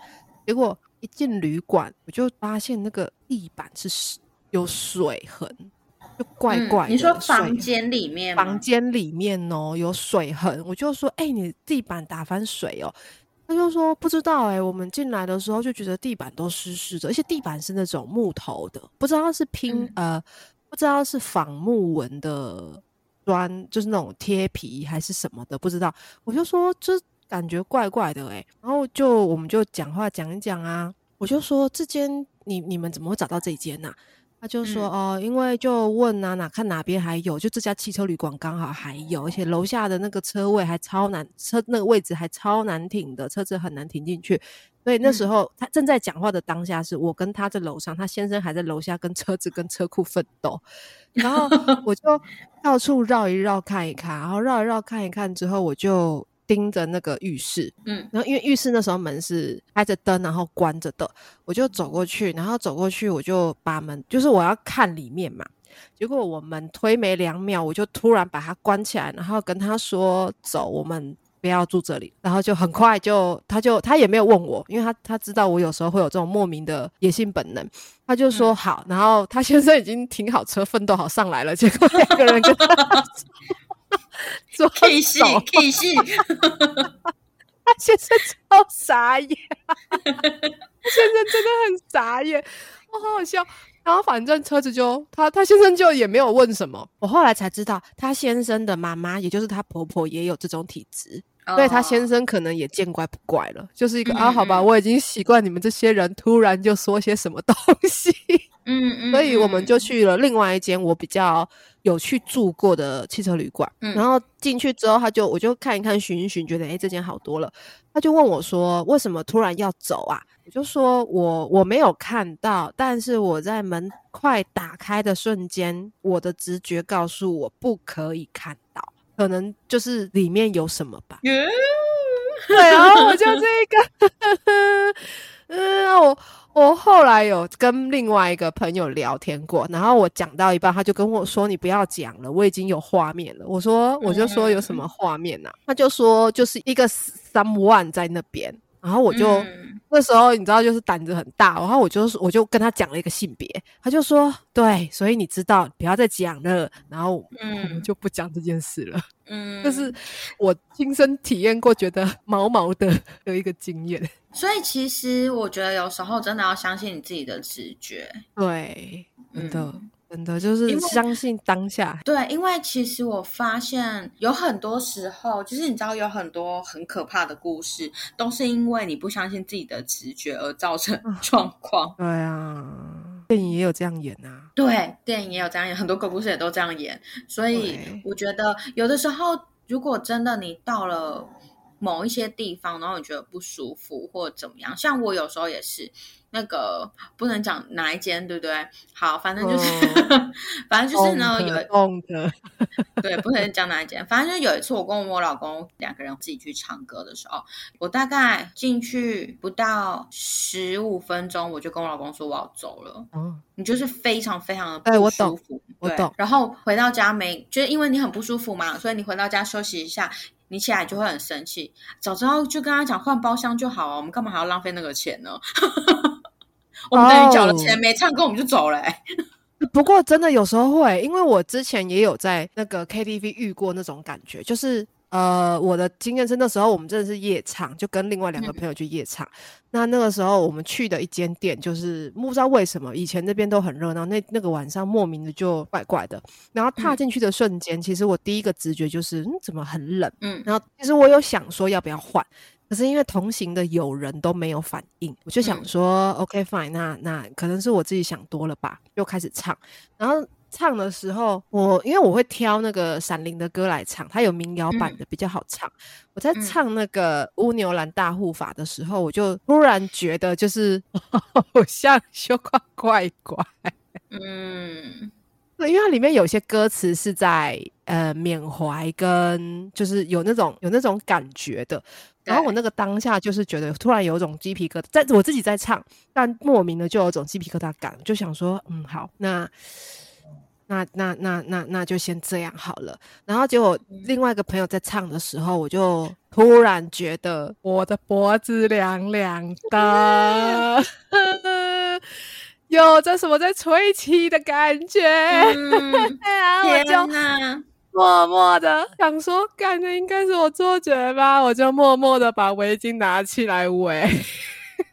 结果一进旅馆，我就发现那个地板是水有水痕，就怪嗯怪的。你说房间里面房间里面哦有水痕，我就说，哎、你地板打翻水哦。他就说不知道哎、我们进来的时候就觉得地板都湿湿的，而且地板是那种木头的，不知道是拼、嗯呃，不知道是仿木纹的砖，就是那种贴皮还是什么的，不知道。我就说这感觉怪怪的哎、然后就我们就讲话讲一讲啊，我就说这间你你们怎么会找到这间呐、他就说、哦，因为就问啊，哪看哪边还有，就这家汽车旅馆刚好还有，而且楼下的那个车位还超难，车那个位置还超难停的，车子很难停进去。所以那时候、他正在讲话的当下，是我跟他在楼上，他先生还在楼下跟车子跟车库奋斗。然后我就到处绕一绕看一看，然后绕一绕看一看之后，我就盯着那个浴室，嗯然后因为浴室那时候门是开着灯，然后关着的，我就走过去，然后走过去我就把门，就是我要看里面嘛。结果我门推没两秒，我就突然把它关起来，然后跟他说：“走，我们不要住这里。”然后就很快就，他就他也没有问我，因为他他知道我有时候会有这种莫名的野性本能，他就说嗯好。然后他先生已经停好车，奋斗好上来了，结果两个人跟他 (laughs) K 系走 K 系，(laughs) 他先生超傻眼，他先生真的很傻眼，哦，好好笑。然后反正车子就他他先生就也没有问什么，我后来才知道他先生的妈妈，也就是他婆婆也有这种体质，所以他先哦生可能也见怪不怪了，就是一个、嗯啊，好吧，嗯。我已经习惯你们这些人突然就说些什么东西，嗯嗯，所以我们就嗯去了另外一间我比较有去住过的汽车旅馆。嗯然后进去之后，他就我就看一看寻一寻，觉得诶这间好多了。他就问我说：“为什么突然要走啊？”我就说我我没有看到，但是我在门快打开的瞬间，我的直觉告诉我不可以看到，可能就是里面有什么吧。嗯对，然后我就这个，嗯，我我后来有跟另外一个朋友聊天过，然后我讲到一半，他就跟我说：“你不要讲了，我已经有画面了。”我说：“我就说有什么画面呢、啊？”他就说：“就是一个 someone 在那边。”然后我就、那时候你知道，就是胆子很大，然后我就我就跟他讲了一个性别，他就说：“对，所以你知道，不要再讲了。”然后我们嗯就不讲这件事了。嗯，就是我亲身体验过，觉得毛毛的的一个经验。所以其实我觉得有时候真的要相信你自己的直觉，对，真的，嗯真的就是相信当下。对，因为其实我发现有很多时候，就是你知道有很多很可怕的故事，都是因为你不相信自己的直觉而造成状况。(laughs) 对啊，电影也有这样演啊。对，电影也有这样演，很多鬼故事也都这样演，所以我觉得有的时候，如果真的你到了某一些地方，然后你觉得不舒服或者怎么样，像我有时候也是。那个不能讲哪一间，对不对？好，反正就是，哦 (laughs) 反正就是呢，有 (laughs) 对，不能讲哪一间。反正就有一次，我跟我老公两个人自己去唱歌的时候，我大概进去不到十五分钟，我就跟我老公说我要走了。哦，你就是非常非常的不舒服，对我懂然后回到家没，就是因为你很不舒服嘛，所以你回到家休息一下，你起来就会很生气。早知道就跟他讲换包厢就好啊，我们干嘛还要浪费那个钱呢？(laughs) 我们等于缴了钱哦没唱歌，我们就走了、欸。不过真的有时候会，因为我之前也有在那个 KTV 遇过那种感觉，就是呃，我的经验是那时候我们真的是夜唱，就跟另外两个嗯朋友去夜唱。那那个时候我们去的一间店，就是不知道为什么以前那边都很热闹，那那个晚上莫名的就怪怪的。然后踏嗯进去的瞬间，其实我第一个直觉就是，嗯，怎么很冷？嗯然后其实我有想说要不要换，可是因为同行的友人都没有反应，我就想嗯说、OK fine，那那可能是我自己想多了吧，又开始唱。然后唱的时候，我因为我会挑那个闪灵的歌来唱，它有民谣版的比较好唱。我在嗯唱那个乌牛兰大护法的时候，我就突然觉得就是 (laughs) 好像修怪怪怪。嗯，因为它里面有些歌词是在呃缅怀跟就是有那种有那种感觉的。然后我那个当下就是觉得突然有一种鸡皮疙瘩，在我自己在唱，但莫名的就有种鸡皮疙瘩感，就想说，嗯，好，那那那那那那就先这样好了。然后结果另外一个朋友在唱的时候，我就突然觉得我的脖子凉凉的，(laughs) 有着什么在吹气的感觉。哎呀，我就。默默的想说，感觉应该是我错觉吧，我就默默的把围巾拿起来围，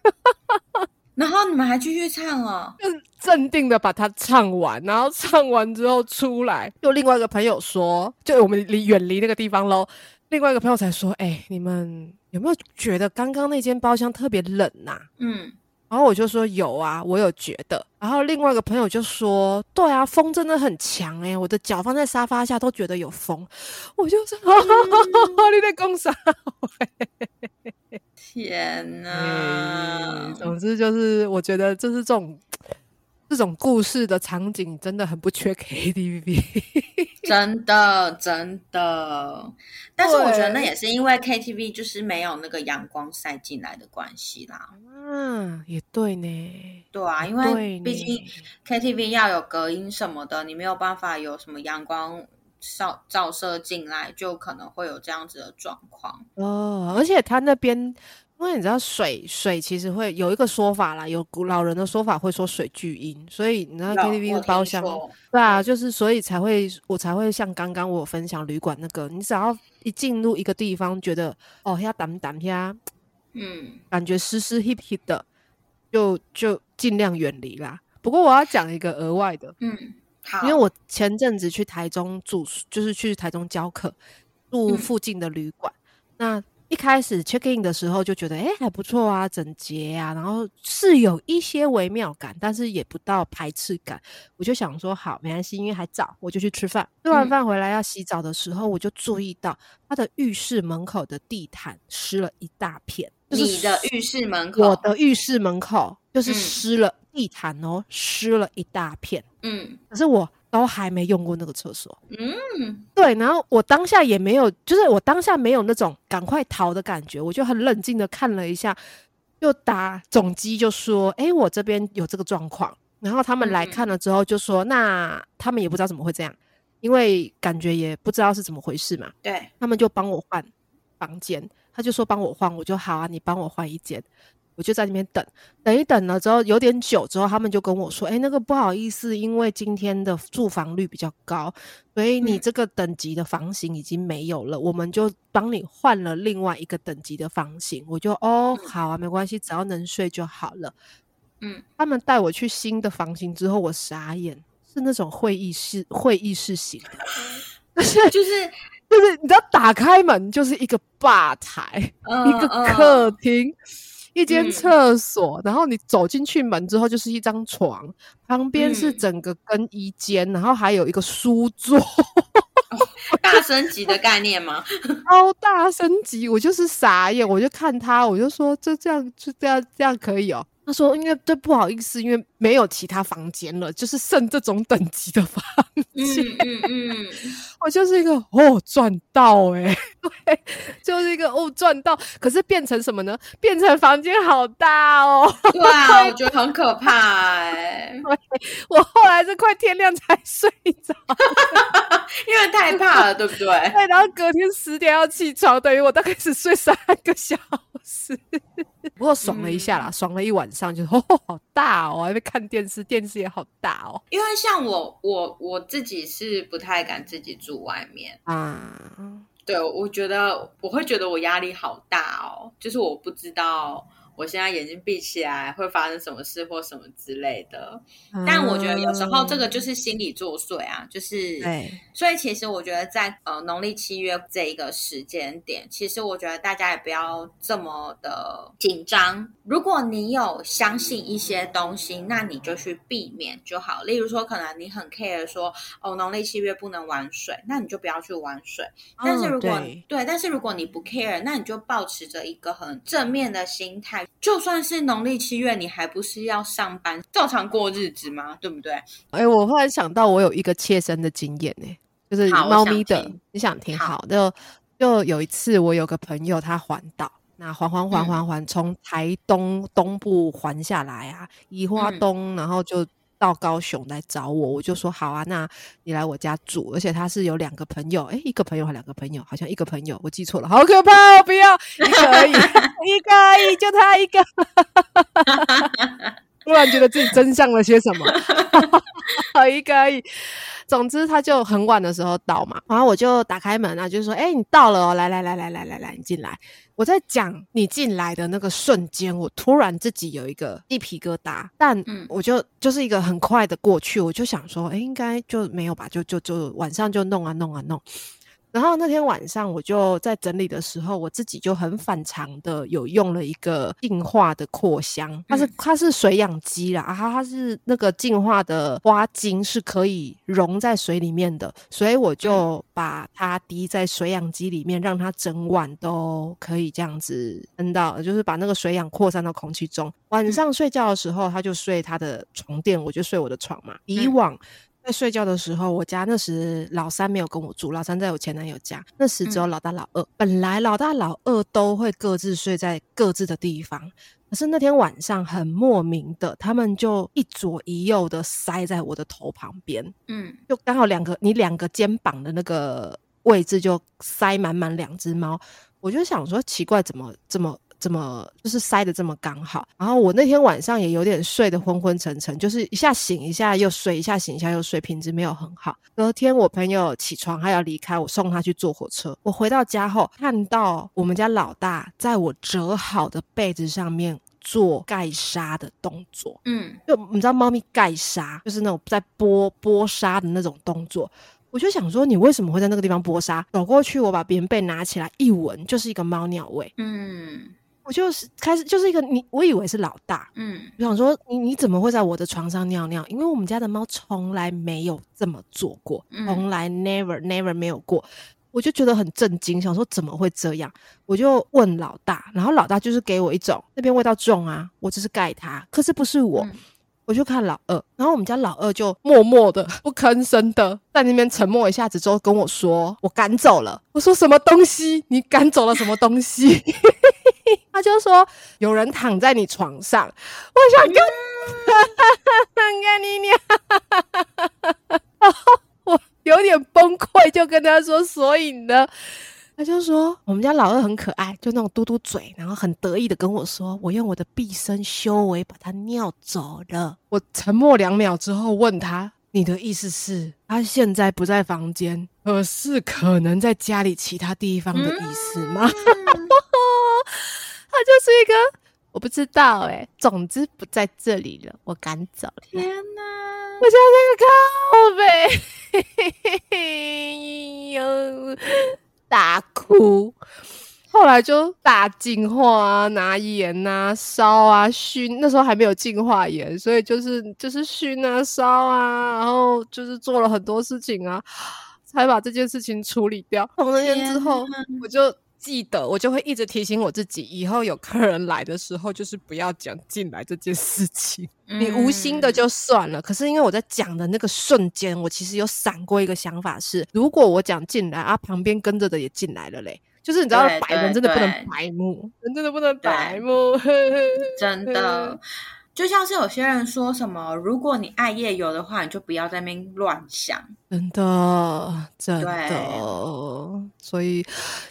(laughs) 然后你们还继续唱哦，就镇定的把它唱完，然后唱完之后出来，就另外一个朋友说，就我们离远离那个地方喽，另外一个朋友才说，哎，你们有没有觉得刚刚那间包厢特别冷呐？嗯。然后我就说有啊，我有觉得。然后另外一个朋友就说：“对啊，风真的很强哎，我的脚放在沙发下都觉得有风。”我就说：“ (laughs) 你在讲啥？”天哪！总之就是，我觉得就是这种。这种故事的场景真的很不缺 KTV，真的真的。但是我觉得那也是因为 KTV 就是没有那个阳光晒进来的关系啦。嗯，也对呢。对啊，因为毕竟 KTV 要有隔音什么的，你没有办法有什么阳光照照射进来，就可能会有这样子的状况。哦，而且他那边。因为你知道水水其实会有一个说法啦，有古老人的说法会说水巨阴，所以你知道 KTV 的包厢，对啊，就是所以才会我才会像刚刚我分享旅馆那个，你只要一进入一个地方，觉得哦要挡挡呀，嗯，感觉湿湿 hip hip 的，就就尽量远离啦。不过我要讲一个额外的，嗯，好，因为我前阵子去台中住，就是去台中教课，住附近的旅馆，那。一开始 check in 的时候就觉得，哎，还不错啊，整洁啊，然后是有一些微妙感，但是也不到排斥感。我就想说，好，没关系，因为还早，我就去吃饭。吃完饭回来要洗澡的时候，我就注意到他的浴室门口的地毯湿了一大片。你的浴室门口，我的浴室门口就是湿了地毯哦，湿了一大片。嗯，可是我。都还没用过那个厕所，嗯，对，然后我当下也没有，就是我当下没有那种赶快逃的感觉，我就很冷静的看了一下，又打总机就说，哎，我这边有这个状况，然后他们来看了之后就说，那他们也不知道怎么会这样，因为感觉也不知道是怎么回事嘛，对。他们就帮我换房间，他就说帮我换，我就好啊，你帮我换一间。我就在那边等，等一等了之后有点久之后，他们就跟我说：“哎，那个不好意思，因为今天的住房率比较高，所以你这个等级的房型已经没有了，我们就帮你换了另外一个等级的房型。”我就哦，好啊，没关系，只要能睡就好了。嗯，他们带我去新的房型之后，我傻眼，是那种会议室会议室型的，(laughs) 就是就是就是，你知道，打开门就是一个吧台，一个客厅。一间厕所，然后你走进去门之后就是一张床，旁边是整个更衣间，然后还有一个书桌，大升级的概念吗？(laughs) 超大升级，我就是傻眼，我就看他，我就说这这样就这样这样可以哦。他说：“因为对不好意思，因为没有其他房间了，就是剩这种等级的房间。嗯嗯嗯，我就是一个哦赚到哎，(laughs) 对，就是一个哦赚到。可是变成什么呢？变成房间好大哦。对啊，我觉得很可怕 (laughs) 哎。我后来是快天亮才睡着，(laughs) 因为太怕了，对不对？对，然后隔天十点要起床，等于我大概只睡三个小时。(laughs) 不过爽了一下啦，爽了一晚上，就 (laughs) 哦好大哦，还在看电视，电视也好大哦。因为像我，我我自己是不太敢自己住外面啊。对，我觉得我会觉得我压力好大哦，就是我不知道。我现在眼睛闭起来会发生什么事或什么之类的，但我觉得有时候这个就是心理作祟啊，就是，所以其实我觉得在呃农历七月这一个时间点，其实我觉得大家也不要这么的紧张。如果你有相信一些东西，那你就去避免就好。例如说，可能你很 care 说哦农历七月不能玩水，那你就不要去玩水。但是如果对，但是如果你不 care，那你就保持着一个很正面的心态。就算是农历七月，你还不是要上班，照常过日子吗？对不对？哎，我忽然想到，我有一个切身的经验呢，就是猫咪的，你想听？好，就就有一次，我有个朋友他环岛，那环环环环环从台东东部环下来啊，宜花东，然后就。到高雄来找我，我就说好啊，那你来我家住，而且他是有两个朋友，哎，一个朋友还两个朋友，好像一个朋友，我记错了，好可怕，不要，一个而已，(laughs) 一个而已，就他一个，(laughs) 突然觉得自己真相了些什么，(laughs) 好一个而已。总之，他就很晚的时候到嘛，然后我就打开门啊，就说：“哎，你到了哦，来来来来来来来，你进来。”我在讲你进来的那个瞬间，我突然自己有一个鸡皮疙瘩，但我就就是一个很快的过去，我就想说：“哎，应该就没有吧？就就就晚上就弄啊弄啊弄。”然后那天晚上我就在整理的时候，我自己就很反常的有用了一个净化的扩香，它是它是水养机啦，它它是那个净化的花精是可以溶在水里面的，所以我就把它滴在水养机里面，让它整晚都可以这样子喷到，就是把那个水氧扩散到空气中。晚上睡觉的时候，它就睡它的床垫，我就睡我的床嘛。以往。在睡觉的时候，我家那时老三没有跟我住，老三在我前男友家。那时只有老大、老二。本来老大、老二都会各自睡在各自的地方，可是那天晚上很莫名的，他们就一左一右的塞在我的头旁边，嗯，就刚好两个你两个肩膀的那个位置就塞满满两只猫。我就想说奇怪，怎么这么？这么就是塞的这么刚好，然后我那天晚上也有点睡得昏昏沉沉，就是一下醒一下又睡，一下醒一下又睡，品质没有很好。隔天我朋友起床还要离开，我送他去坐火车。我回到家后，看到我们家老大在我折好的被子上面做盖沙的动作。嗯，就你知道猫咪盖沙就是那种在剥剥沙的那种动作。我就想说，你为什么会在那个地方剥沙？走过去，我把棉被拿起来一闻，就是一个猫尿味。嗯。我就是开始就是一个你，我以为是老大，嗯，我想说你你怎么会在我的床上尿尿？因为我们家的猫从来没有这么做过，从来 never never 没有过，我就觉得很震惊，想说怎么会这样？我就问老大，然后老大就是给我一种那边味道重啊，我只是盖它，可是不是我，我就看老二，然后我们家老二就默默的不吭声的在那边沉默一下子之后跟我说，我赶走了。我说什么东西？你赶走了什么东西？(laughs) (laughs) 他就说有人躺在你床上，我想跟 (laughs) 跟你娘，(laughs) 我有点崩溃，就跟他说，所以呢，他就说我们家老二很可爱，就那种嘟嘟嘴，然后很得意的跟我说，我用我的毕生修为把他尿走了。我沉默两秒之后问他，你的意思是他现在不在房间，而是可能在家里其他地方的意思吗？他就是一个，我不知道哎。总之不在这里了，我赶走了。天哪！我现在那个靠背，呦，(laughs) 大哭。后来就大净化啊，拿盐啊，烧啊，熏。那时候还没有净化盐，所以就是就是熏啊，烧啊，然后就是做了很多事情啊，才把这件事情处理掉。从那天之后，我就。记得我就会一直提醒我自己，以后有客人来的时候，就是不要讲进来这件事情。你无心的就算了，可是因为我在讲的那个瞬间，我其实有闪过一个想法是：如果我讲进来啊，旁边跟着的也进来了嘞，就是你知道，白人真的不能白目，人真的不能白目，(laughs) 真的。就像是有些人说什么，如果你爱夜游的话，你就不要在那边乱想。真的，真的。所以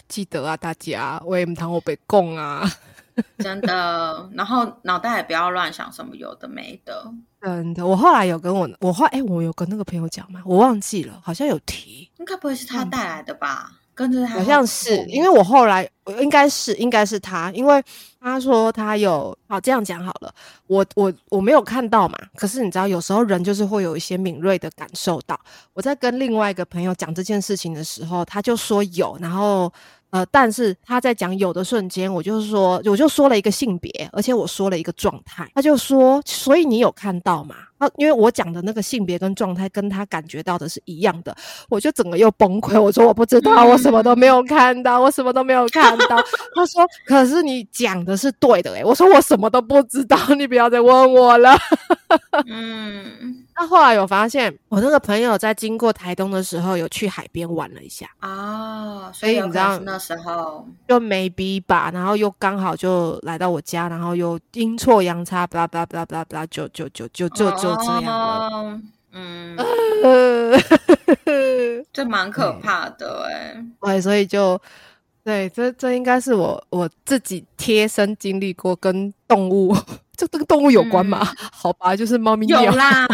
记得啊，大家我也唔堂我被供啊。(laughs) 真的，然后脑袋也不要乱想什么有的没的。真的，我后来有跟我我后哎，我有跟那个朋友讲嘛？我忘记了，好像有提。应该不会是他带来的吧？跟着他，好像是，因为我后来应该是应该是他，因为他说他有，好这样讲好了，我我我没有看到嘛，可是你知道，有时候人就是会有一些敏锐的感受到。我在跟另外一个朋友讲这件事情的时候，他就说有，然后呃，但是他在讲有的瞬间，我就是说，我就说了一个性别，而且我说了一个状态，他就说，所以你有看到吗？啊，因为我讲的那个性别跟状态跟他感觉到的是一样的，我就整个又崩溃。我说我不知道，我什么都没有看到，我什么都没有看到。他说，可是你讲的是对的诶我说我什么都不知道，你不要再问我了。(laughs) 嗯，那后来有发现，我那个朋友在经过台东的时候，有去海边玩了一下啊，所以你知道那时候就没逼吧，然后又刚好就来到我家，然后又阴错阳差，巴拉巴拉巴拉巴拉，就就就就就就这样了。嗯，(laughs) 这蛮可怕的哎，对，所以就对，这这应该是我我自己贴身经历过跟动物。这这个动物有关吗？(laughs) 好吧，就是猫咪有啦，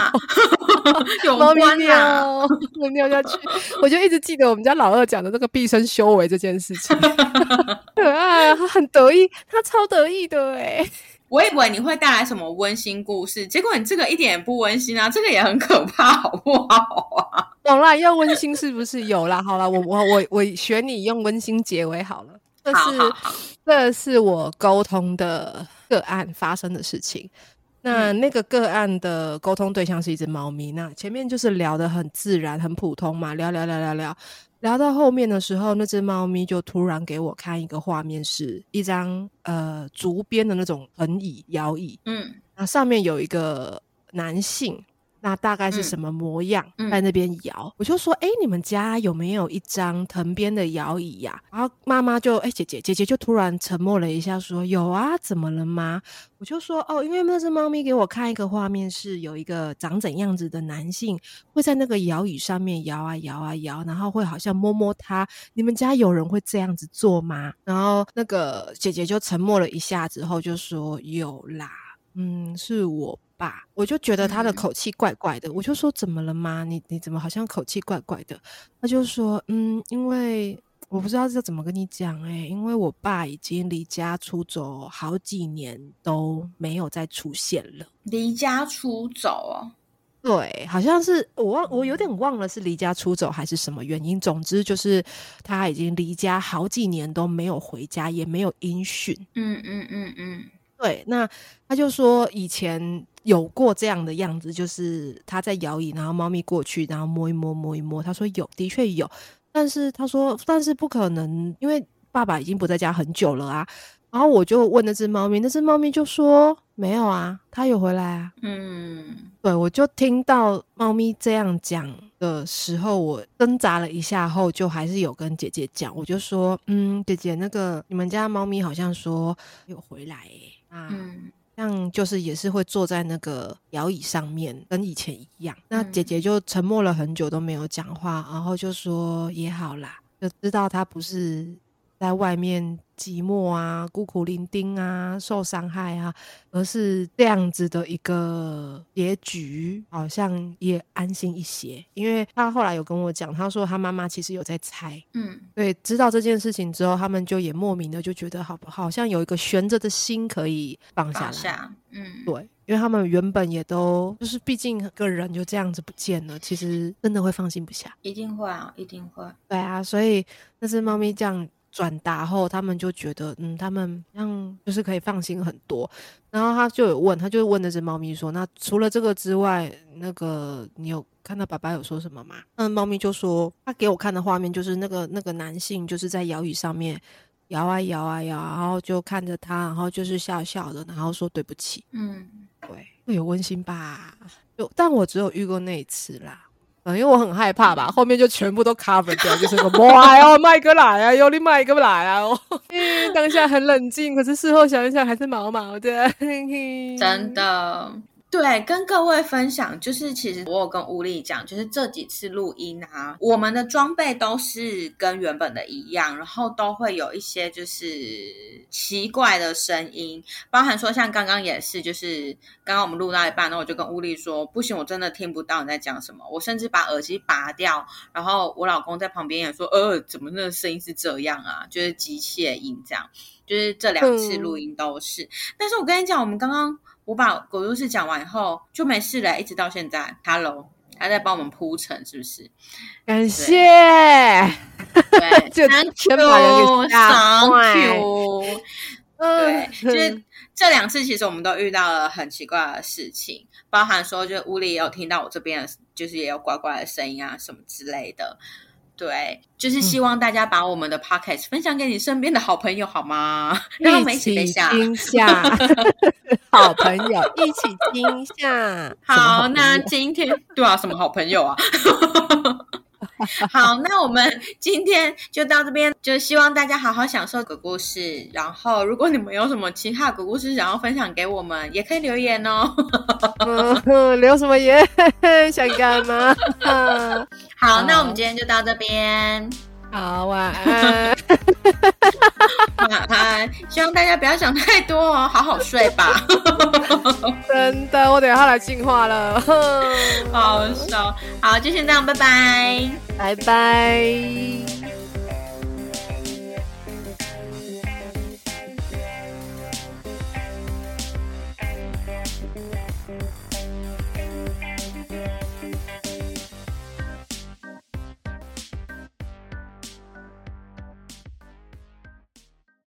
(laughs) 有猫咪尿，(laughs) 尿下去，我就一直记得我们家老二讲的那个毕生修为这件事情，可爱，他很得意，他超得意的哎。我以为你会带来什么温馨故事，结果你这个一点也不温馨啊，这个也很可怕，好不好啊？懂啦，要温馨是不是有啦？好啦，我我我我选你用温馨结尾好了。这是这是我沟通的个案发生的事情。那那个个案的沟通对象是一只猫咪。那前面就是聊得很自然、很普通嘛，聊聊聊聊聊，聊到后面的时候，那只猫咪就突然给我看一个画面，是一张呃竹编的那种横椅、摇椅。嗯，那上面有一个男性。那大概是什么模样？在那边摇，我就说：“哎，你们家有没有一张藤编的摇椅呀？”然后妈妈就：“哎，姐姐，姐姐就突然沉默了一下，说：有啊，怎么了吗？”我就说：“哦，因为那只猫咪给我看一个画面，是有一个长怎样子的男性会在那个摇椅上面摇啊摇啊摇，然后会好像摸摸它。你们家有人会这样子做吗？”然后那个姐姐就沉默了一下之后就说：“有啦，嗯，是我。”吧，我就觉得他的口气怪怪的，我就说怎么了吗？你你怎么好像口气怪怪的？他就说，嗯，因为我不知道这怎么跟你讲哎，因为我爸已经离家出走好几年都没有再出现了。离家出走哦？对，好像是我忘，我有点忘了是离家出走还是什么原因。总之就是他已经离家好几年都没有回家，也没有音讯。嗯嗯嗯嗯，对，那他就说以前。有过这样的样子，就是他在摇椅，然后猫咪过去，然后摸一摸，摸一摸。他说有，的确有，但是他说，但是不可能，因为爸爸已经不在家很久了啊。然后我就问那只猫咪，那只猫咪就说没有啊，他有回来啊。嗯，对，我就听到猫咪这样讲的时候，我挣扎了一下后，就还是有跟姐姐讲，我就说，嗯，姐姐，那个你们家猫咪好像说有回来啊。像就是也是会坐在那个摇椅上面，跟以前一样。那姐姐就沉默了很久都没有讲话，然后就说也好啦，就知道他不是在外面。寂寞啊，孤苦伶仃啊，受伤害啊，而是这样子的一个结局，好像也安心一些。因为他后来有跟我讲，他说他妈妈其实有在猜，嗯，对，知道这件事情之后，他们就也莫名的就觉得好不，好像有一个悬着的心可以放下来，嗯，对，因为他们原本也都就是，毕竟个人就这样子不见了，其实真的会放心不下，一定会啊，一定会，对啊，所以那只猫咪这样。转达后，他们就觉得，嗯，他们像就是可以放心很多。然后他就有问，他就问那只猫咪说：“那除了这个之外，那个你有看到爸爸有说什么吗？”那猫咪就说：“他给我看的画面就是那个那个男性就是在摇椅上面摇啊摇啊摇，然后就看着他，然后就是笑笑的，然后说对不起。”嗯，对，会有温馨吧？就但我只有遇过那一次啦。嗯，因为我很害怕吧，后面就全部都 cover 掉，就是个哇哦，麦哥来啊，有你麦哥来啊，哦，(laughs) 当下很冷静，可是事后想一想还是毛毛的，真的。对，跟各位分享，就是其实我有跟乌力讲，就是这几次录音啊，我们的装备都是跟原本的一样，然后都会有一些就是奇怪的声音，包含说像刚刚也是，就是刚刚我们录到一半，那我就跟乌力说，不行，我真的听不到你在讲什么，我甚至把耳机拔掉，然后我老公在旁边也说，呃，怎么那个声音是这样啊？就是机械音这样，就是这两次录音都是，但是我跟你讲，我们刚刚。我把狗故事讲完以后就没事了，一直到现在。Hello，他在帮我们铺陈，是不是？感谢。对，(laughs) 就先把人给吓坏 Thank you。对，就是这两次，其实我们都遇到了很奇怪的事情，包含说，就屋里也有听到我这边，就是也有怪怪的声音啊，什么之类的。对，就是希望大家把我们的 podcast 分享给你身边的好朋友，好吗？(laughs) 让我们一起惊吓，(laughs) 好朋友一起惊吓。好，那今天对啊，什么好朋友啊？(laughs) 好，那我们今天就到这边，就希望大家好好享受鬼故事。然后，如果你们有什么其他鬼故事想要分享给我们，也可以留言哦。(laughs) 留什么言？(laughs) 想干嘛？好，那我们今天就到这边。好，晚安。晚安，希望大家不要想太多哦，好好睡吧。(laughs) (laughs) 真的，我等下来进化了。好笑，好，就先这样，拜拜，拜拜。